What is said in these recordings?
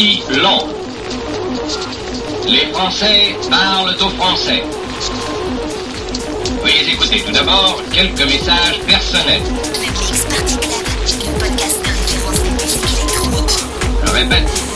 dit long. Les Français parlent au français. Veuillez écouter tout d'abord quelques messages personnels. Je répète.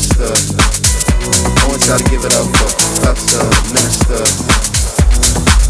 minister. I want y'all to give it up for Professor Minister.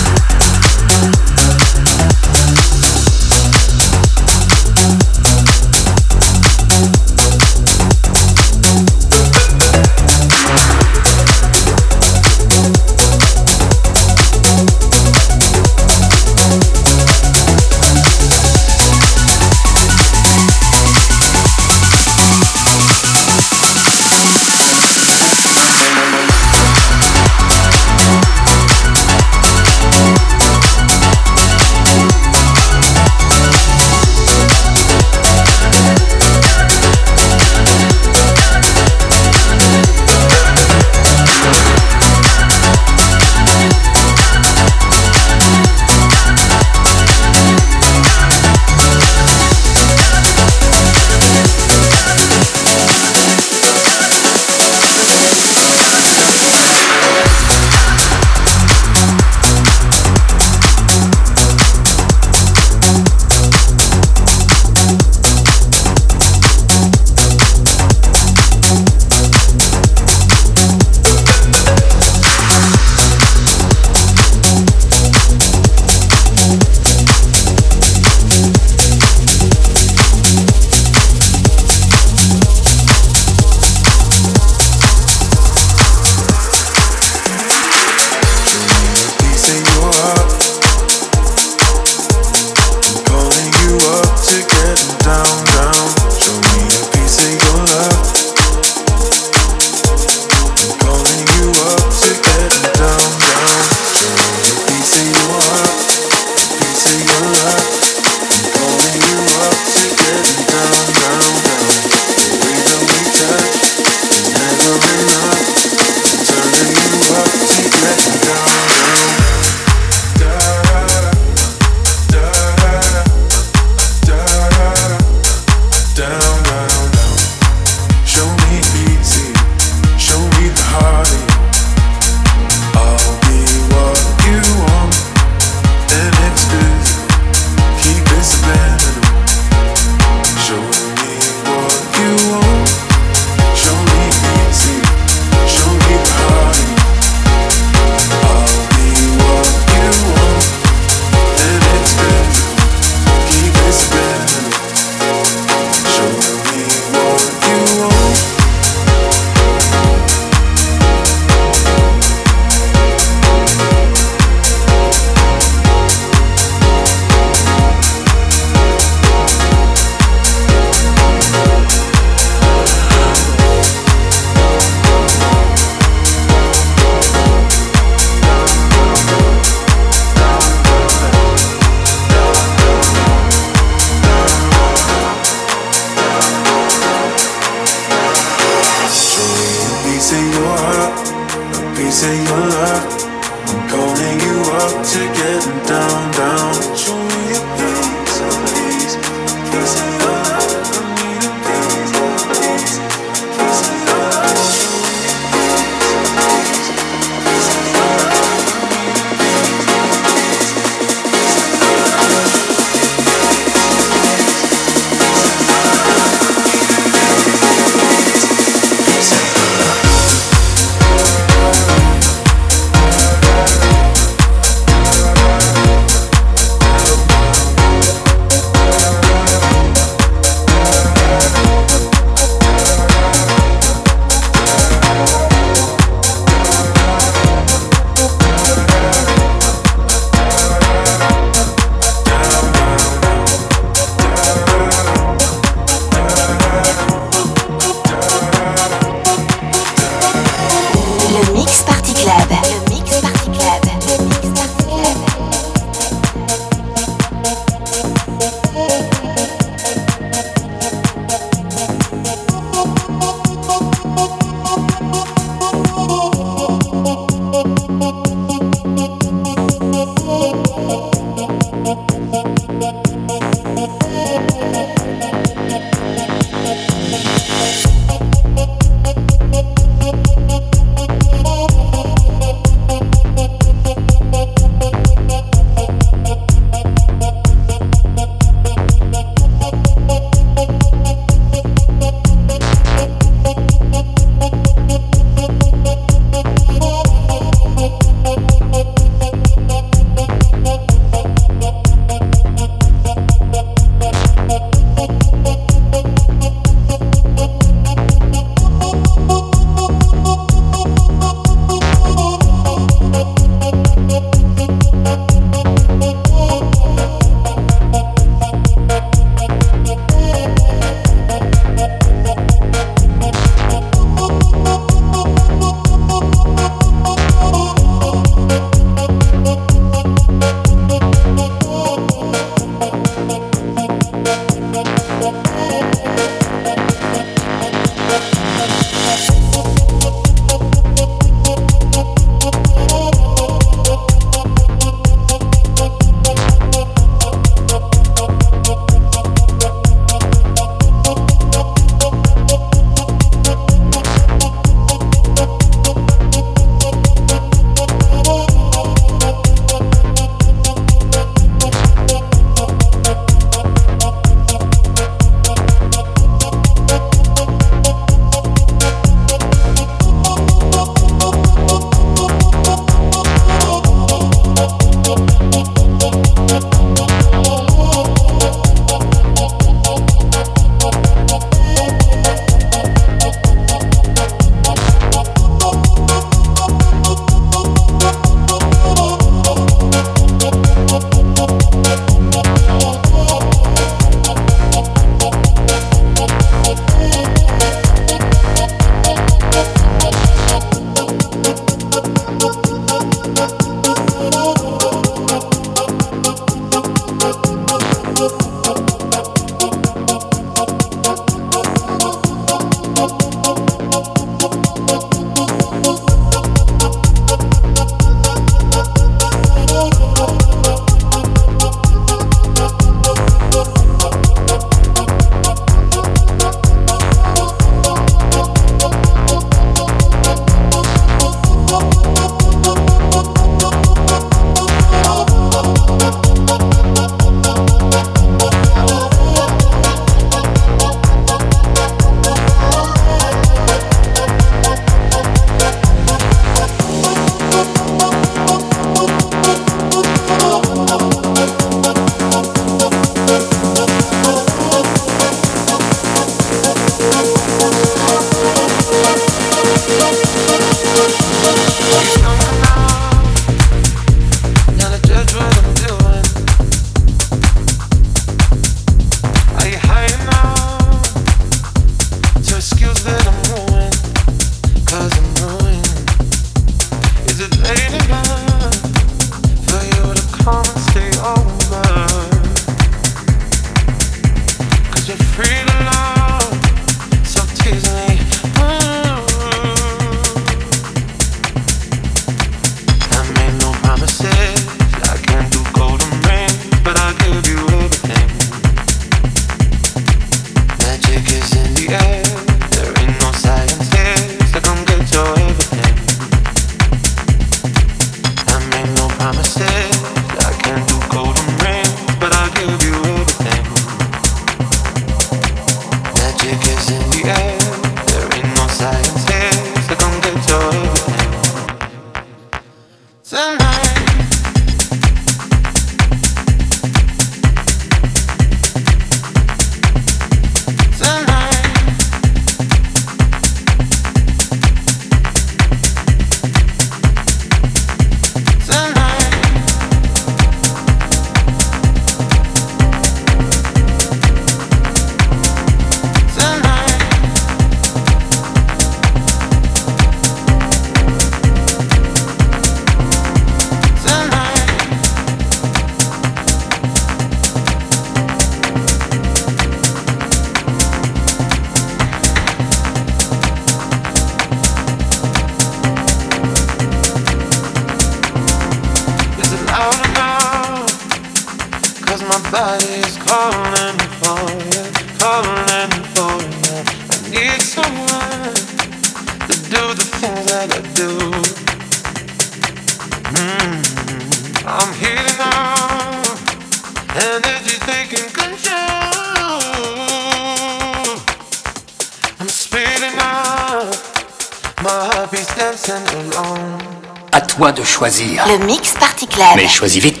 Le Mix Party Club. Mais choisis vite.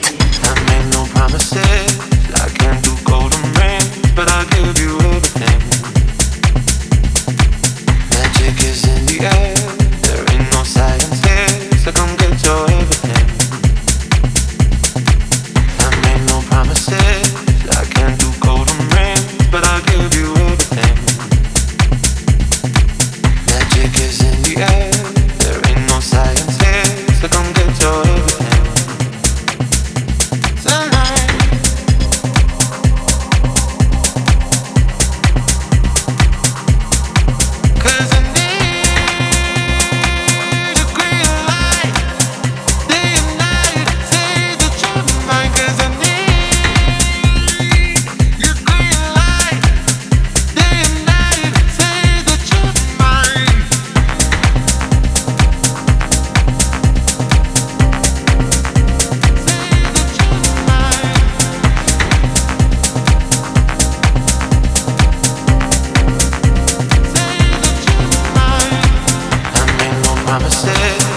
promises.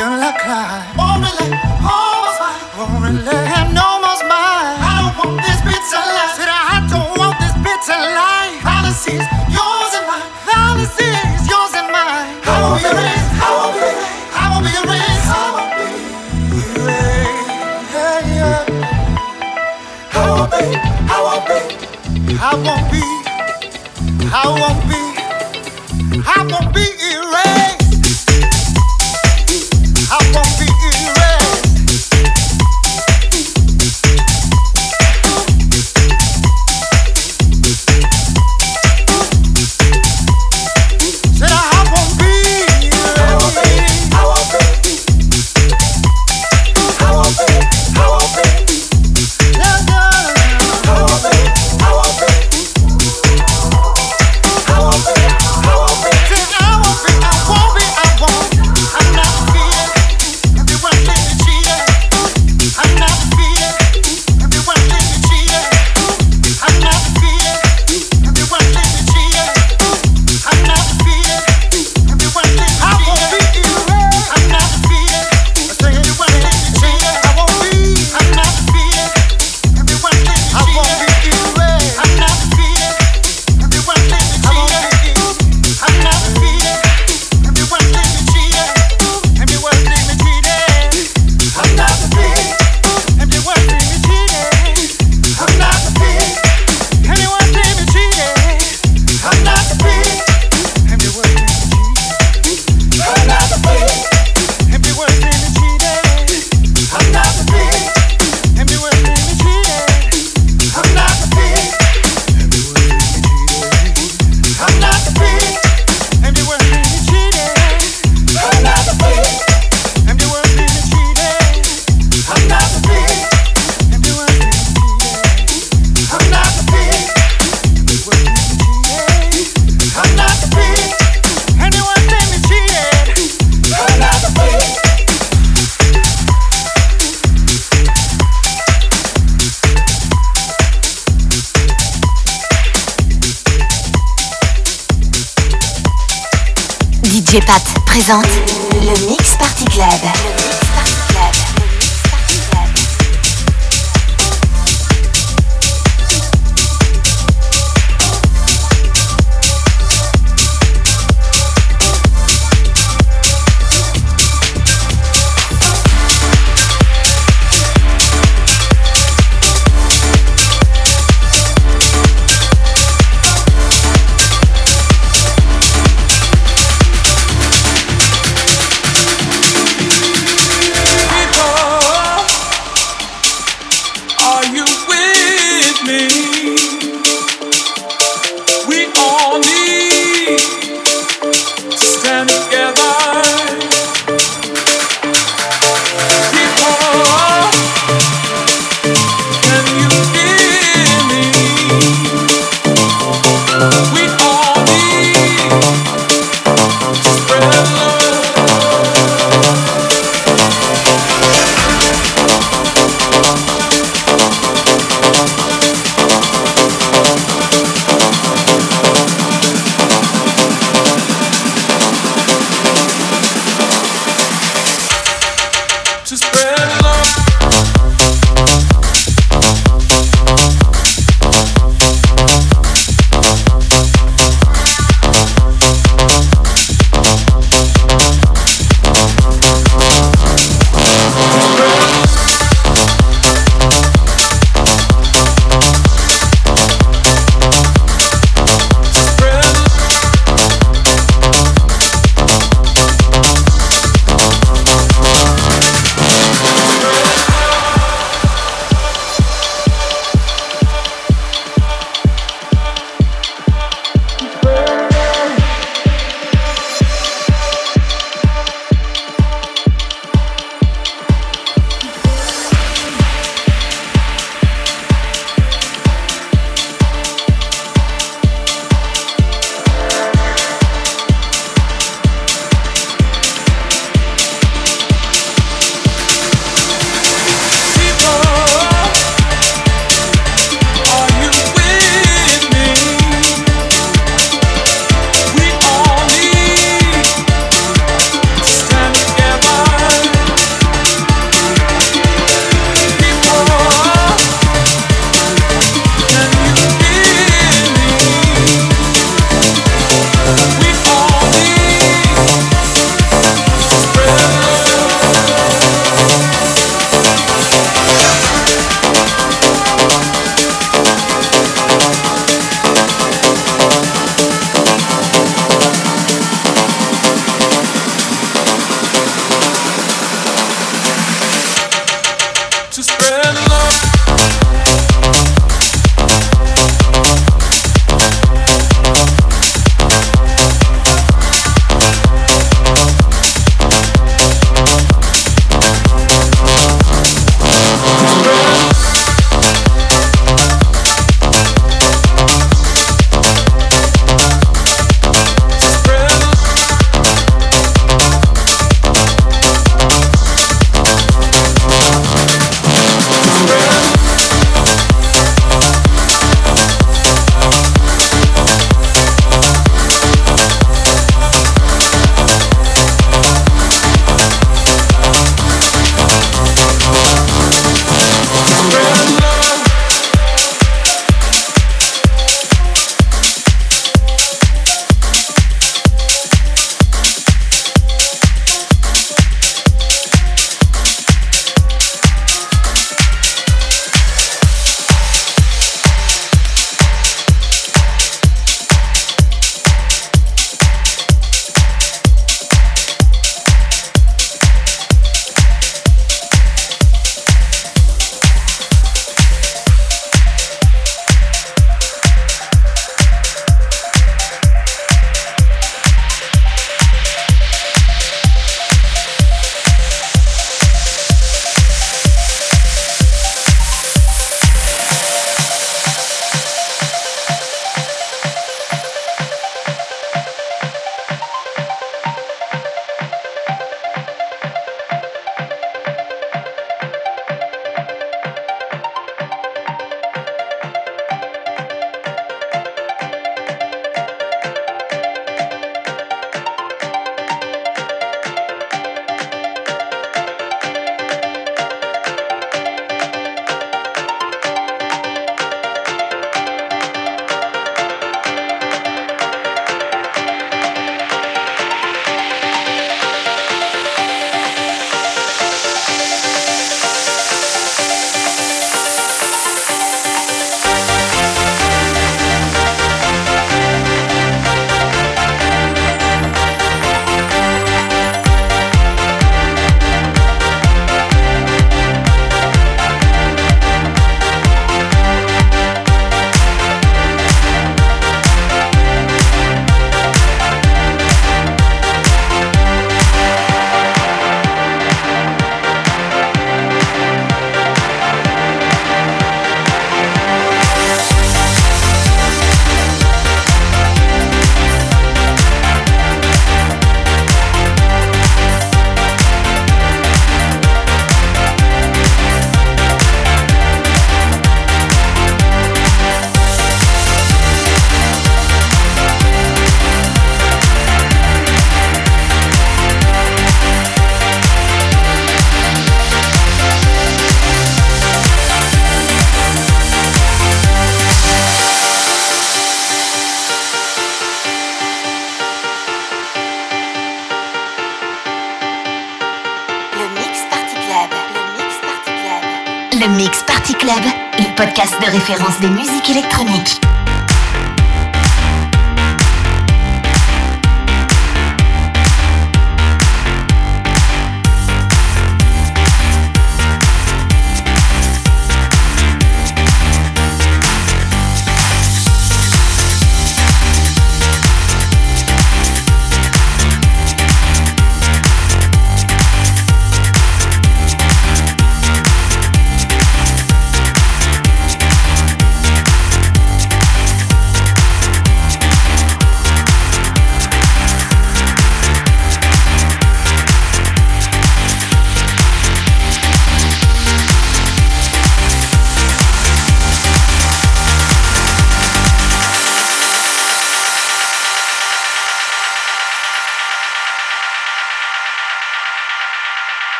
till I cry. Won't really, almost mine. Won't really have no more smile. I don't want this bitter life. Said I don't want this bitter life. Policy is yours and mine. Policy is yours and mine. I won't be erased. I won't be erased. I won't be erased. I won't be erased. Yeah, yeah. I won't be. I won't be. I won't be. I won't be. Référence des musiques électroniques.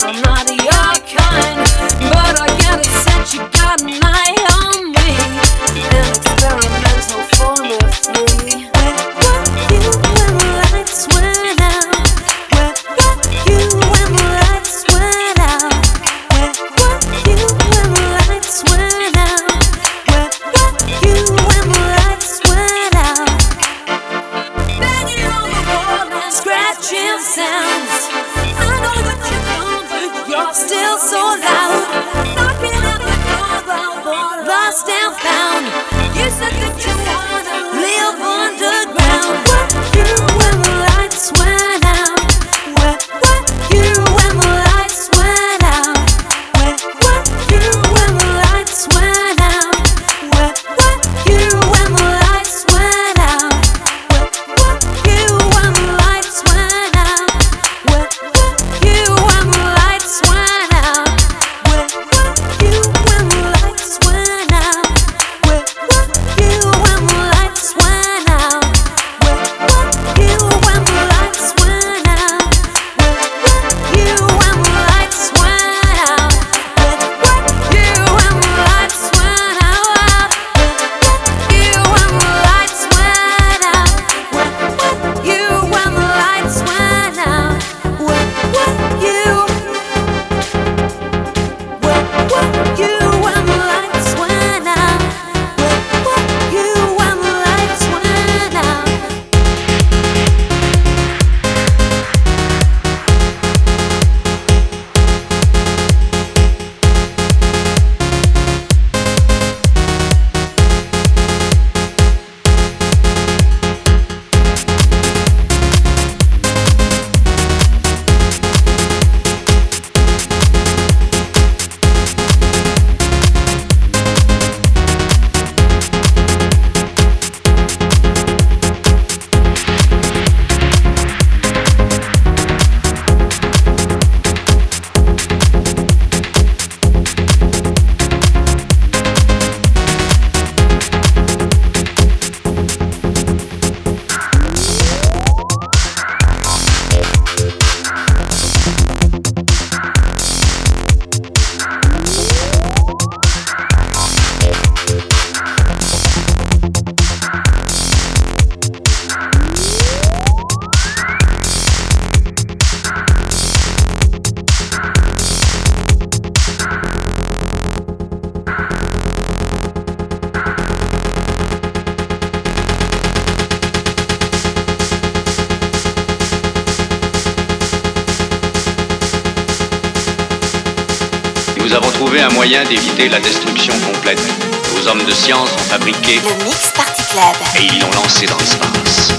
I'm not a d'éviter la destruction complète. Nos hommes de science ont fabriqué le Mix Party Club et ils l'ont lancé dans l'espace.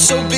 So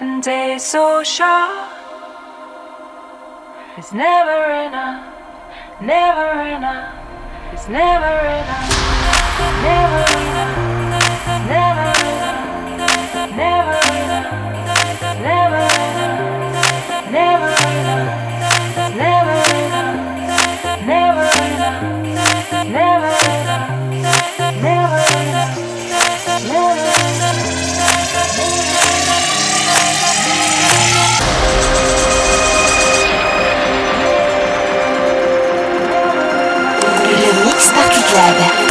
and days so short. It's never enough, never enough. It's never enough, never enough, never enough, never enough, never enough, never enough, never enough, never enough, never enough, Club.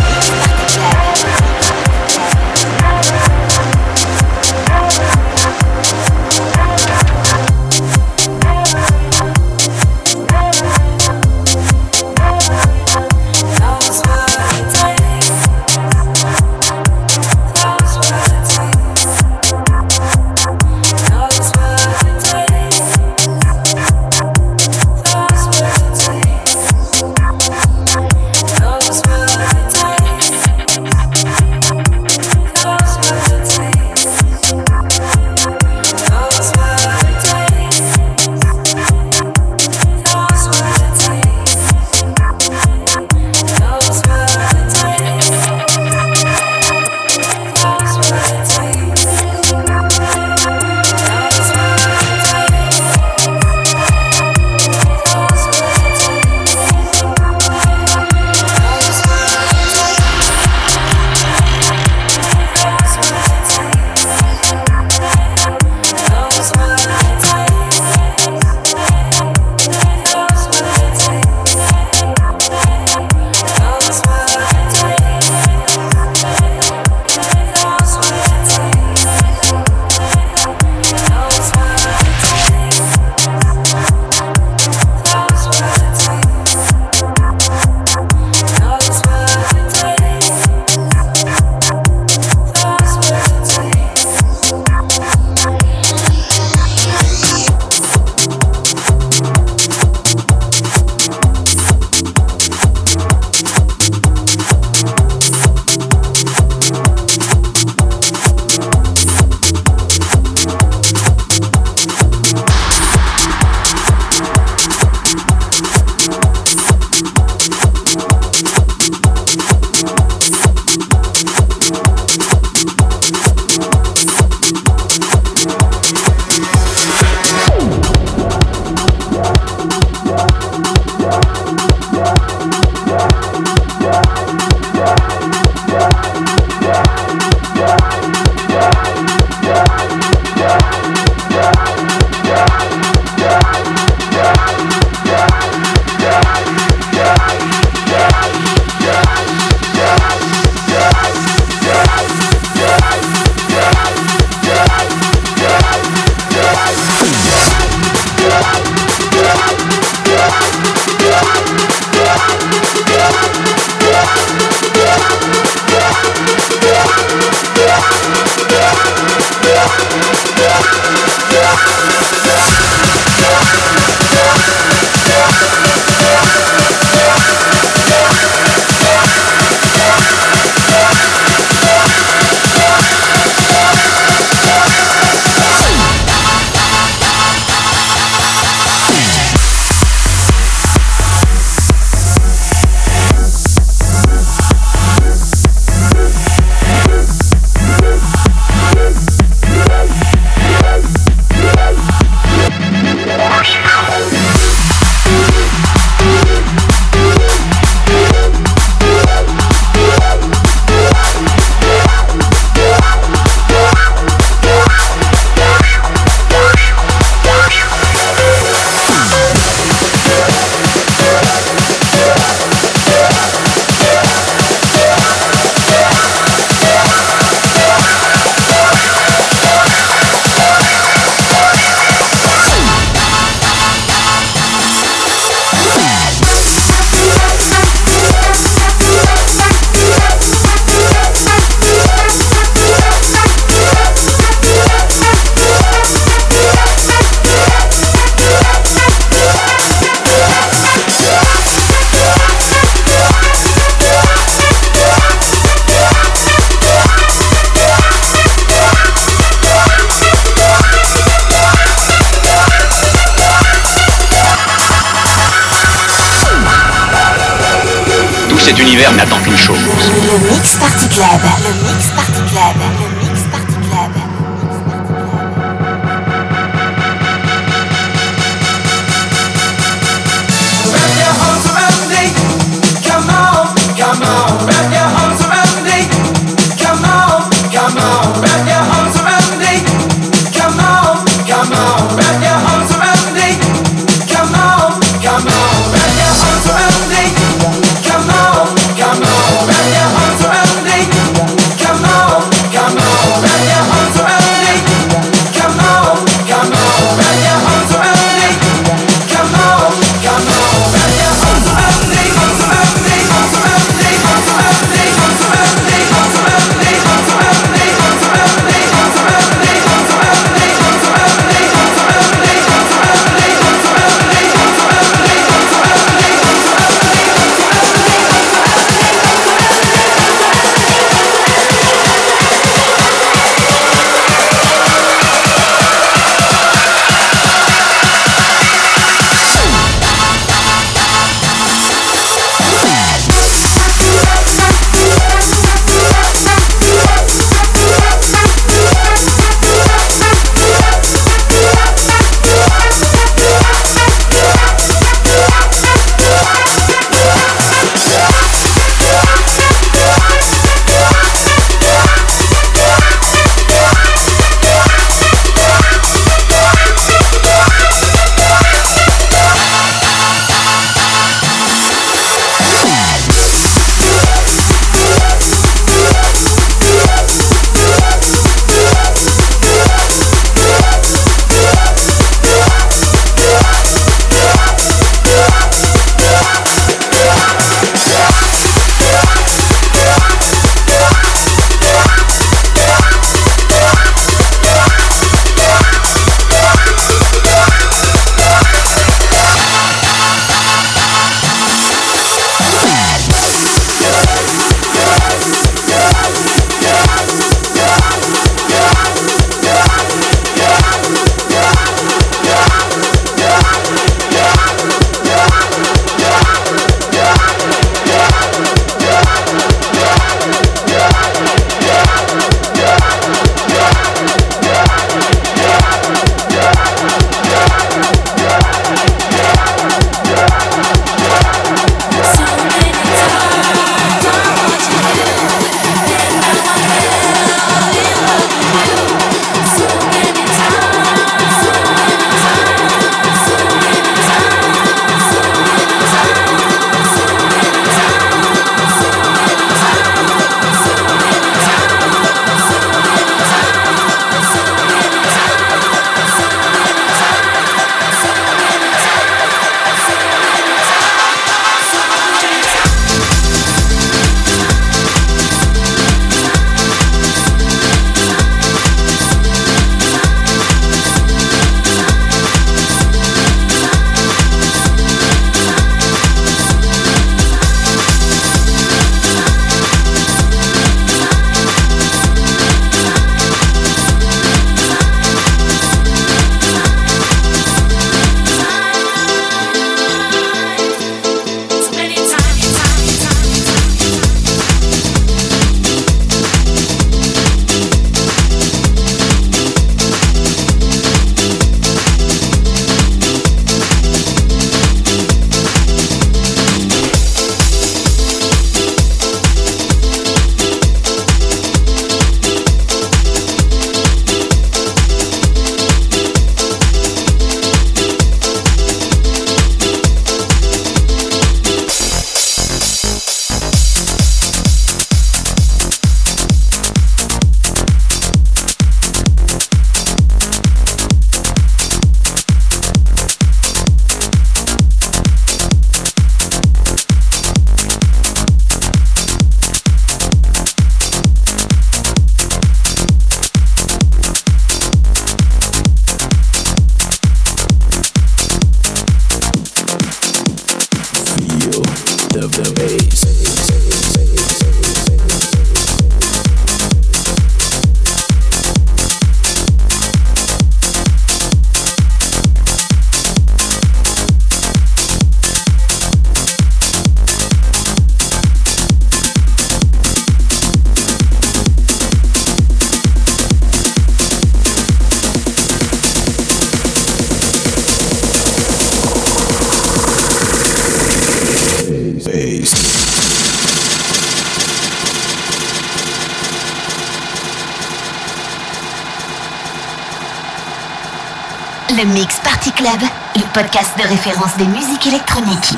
Le Mix Party Club, le podcast de référence des musiques électroniques.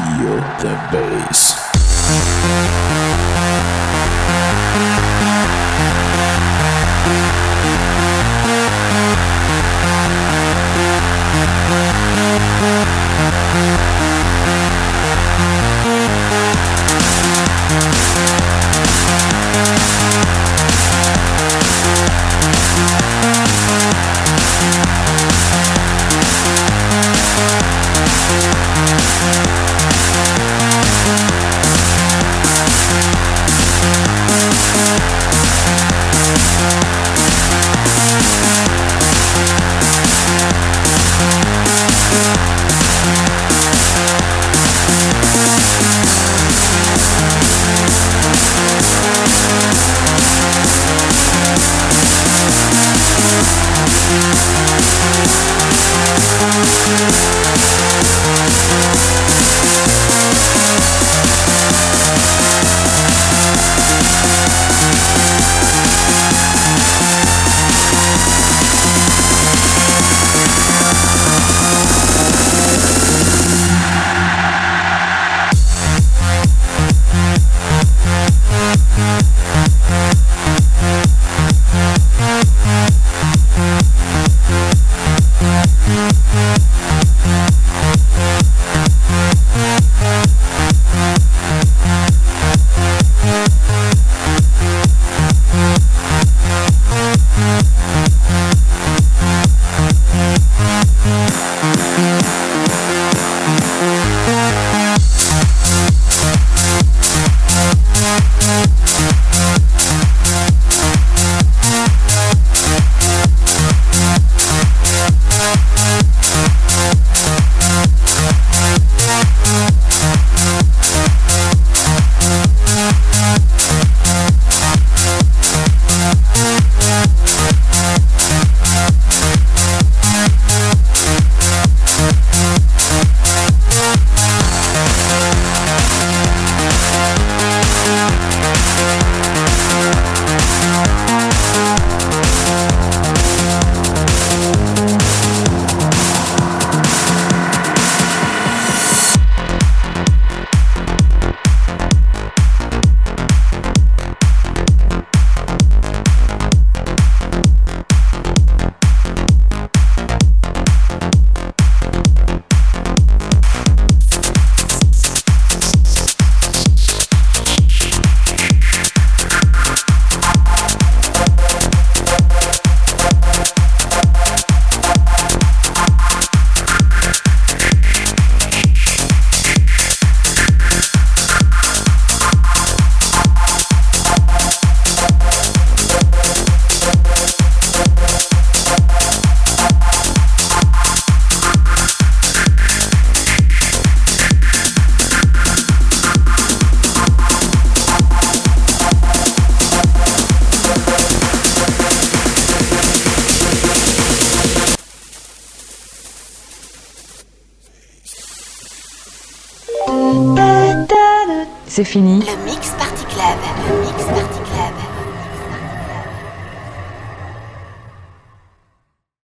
fini. La